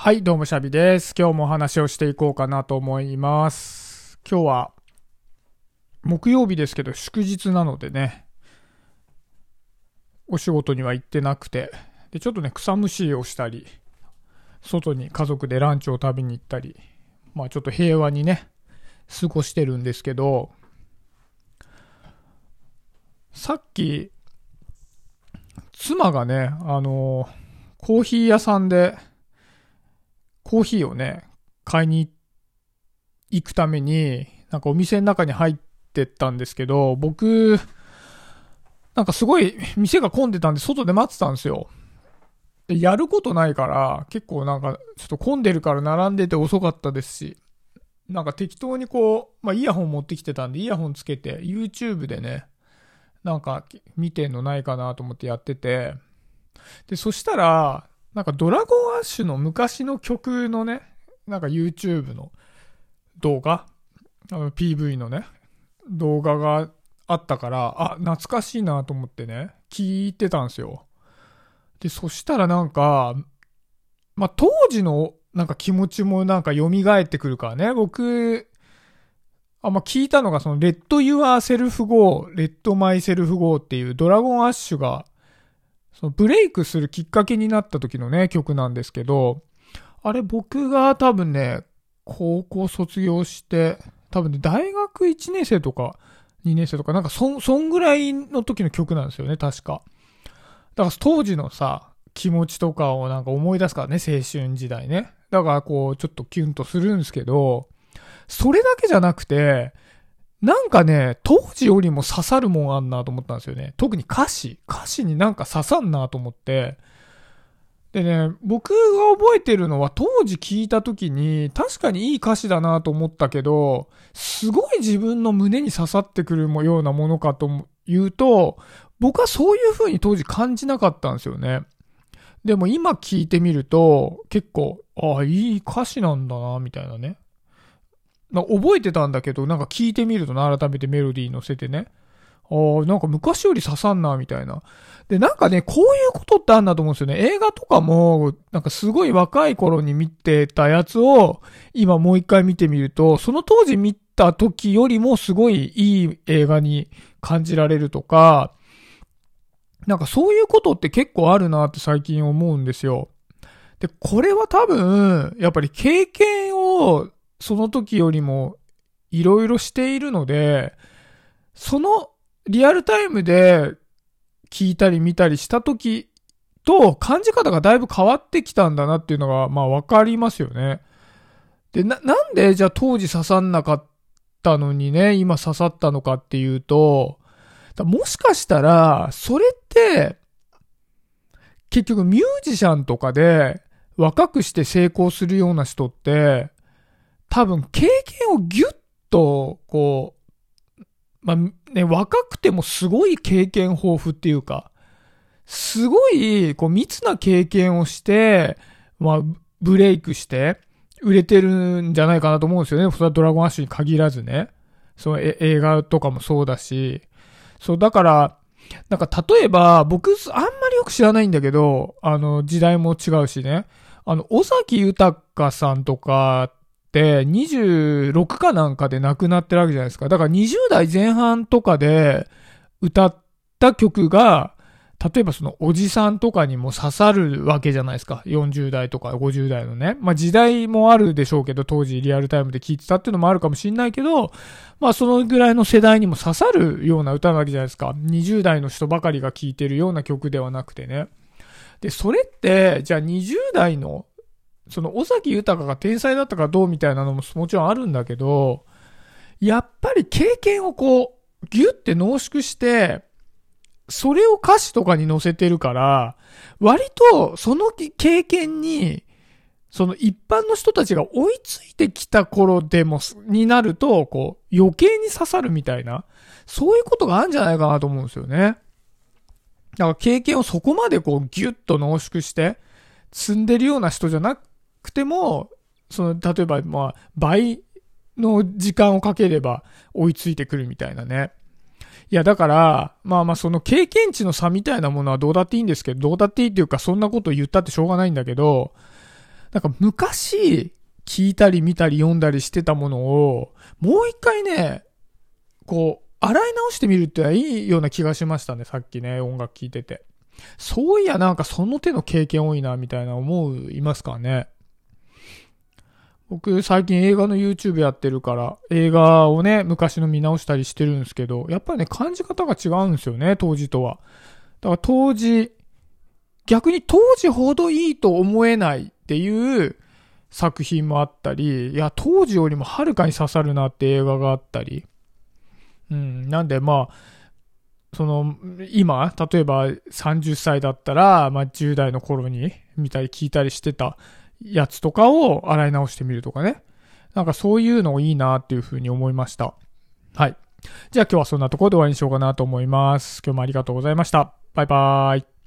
はい、どうもシャビです。今日もお話をしていこうかなと思います。今日は、木曜日ですけど祝日なのでね、お仕事には行ってなくて、で、ちょっとね、草むしりをしたり、外に家族でランチを食べに行ったり、まあちょっと平和にね、過ごしてるんですけど、さっき、妻がね、あの、コーヒー屋さんで、コーヒーをね、買いに行くために、なんかお店の中に入ってったんですけど、僕、なんかすごい店が混んでたんで外で待ってたんですよ。で、やることないから、結構なんかちょっと混んでるから並んでて遅かったですし、なんか適当にこう、まあイヤホン持ってきてたんで、イヤホンつけて YouTube でね、なんか見てんのないかなと思ってやってて、で、そしたら、なんかドラゴンアッシュの昔の曲のね、なんか YouTube の動画、PV のね、動画があったから、あ、懐かしいなと思ってね、聞いてたんですよ。で、そしたらなんか、まあ、当時のなんか気持ちもなんか蘇ってくるからね、僕、あ、まあ、聞いたのがその、 Let yourself go, let myself go っていう Dragon Ash が、そのブレイクするきっかけになった時のね、曲なんですけど、あれ僕が多分ね、高校卒業して、多分ね、大学1年生とか2年生とか、なんかそ、そんぐらいの時の曲なんですよね、確か。だから当時のさ、気持ちとかをなんか思い出すからね、青春時代ね。だからこう、ちょっとキュンとするんですけど、それだけじゃなくて、なんかね、当時よりも刺さるもんあんなと思ったんですよね。特に歌詞。歌詞になんか刺さんなと思って。でね、僕が覚えてるのは当時聞いた時に確かにいい歌詞だなと思ったけど、すごい自分の胸に刺さってくるようなものかというと、僕はそういう風に当時感じなかったんですよね。でも今聞いてみると結構、ああ、いい歌詞なんだな、みたいなね。な覚えてたんだけど、なんか聞いてみるとな、改めてメロディー乗せてね。ああ、なんか昔より刺さんな、みたいな。で、なんかね、こういうことってあんだと思うんですよね。映画とかも、なんかすごい若い頃に見てたやつを、今もう一回見てみると、その当時見た時よりもすごいいい映画に感じられるとか、なんかそういうことって結構あるなって最近思うんですよ。で、これは多分、やっぱり経験をその時よりもいろいろしているので、そのリアルタイムで聞いたり見たりした時と感じ方がだいぶ変わってきたんだなっていうのが、まあわかりますよね。で、な、なんでじゃあ当時刺さんなかったのにね、今刺さったのかっていうと、もしかしたら、それって、結局ミュージシャンとかで若くして成功するような人って、多分経験をギュッと、こう、まあ、ね、若くてもすごい経験豊富っていうか、すごい、こう、密な経験をして、まあ、ブレイクして、売れてるんじゃないかなと思うんですよね。それはドラゴンアッシュに限らずね。その映画とかもそうだし。そう、だから、なんか例えば、僕、あんまりよく知らないんだけど、あの、時代も違うしね。あの、尾崎豊さんとかって26かなんかで亡くなってるわけじゃないですか。だから20代前半とかで歌った曲が、例えばそのおじさんとかにも刺さるわけじゃないですか。40代とか50代のね。まあ時代もあるでしょうけど、当時リアルタイムで聴いてたっていうのもあるかもしんないけど、まあそのぐらいの世代にも刺さるような歌なわけじゃないですか。20代の人ばかりが聴いてるような曲ではなくてね。で、それって、じゃあ20代の、その尾崎豊が天才だったかどうみたいなのももちろんあるんだけど、やっぱり経験をこう、ギュって濃縮して、それを歌詞とかに載せてるから、割とその経験に、その一般の人たちが追いついてきた頃でも、になると、こう、余計に刺さるみたいな、そういうことがあるんじゃないかなと思うんですよね。だから経験をそこまでこうギュッと濃縮して積んでるような人じゃなくくても、その、例えばまあ倍の時間をかければ追いついてくるみたいなね。いやだから、まあまあその経験値の差みたいなものはどうだっていいんですけど、どうだっていいっていうかそんなこと言ったってしょうがないんだけど、なんか昔、聞いたり見たり読んだりしてたものを、もう一回ね、こう、洗い直してみるってはいいような気がしましたね、さっきね、音楽聴いてて。そういや、なんかその手の経験多いな、みたいな思、いますかね。僕、最近映画の YouTube やってるから、映画をね、昔の見直したりしてるんですけど、やっぱりね、感じ方が違うんですよね、当時とは。だから当時、逆に当時ほどいいと思えないっていう作品もあったり、いや、当時よりもはるかに刺さるなって映画があったり。うん、なんでまあ、その、今、例えば30歳だったら、まあ10代の頃に見たり聞いたりしてたやつとかを洗い直してみるとかね。なんかそういうのいいなっていうふうに思いました。はい。じゃあ今日はそんなところで終わりにしようかなと思います。今日もありがとうございました。バイバーイ。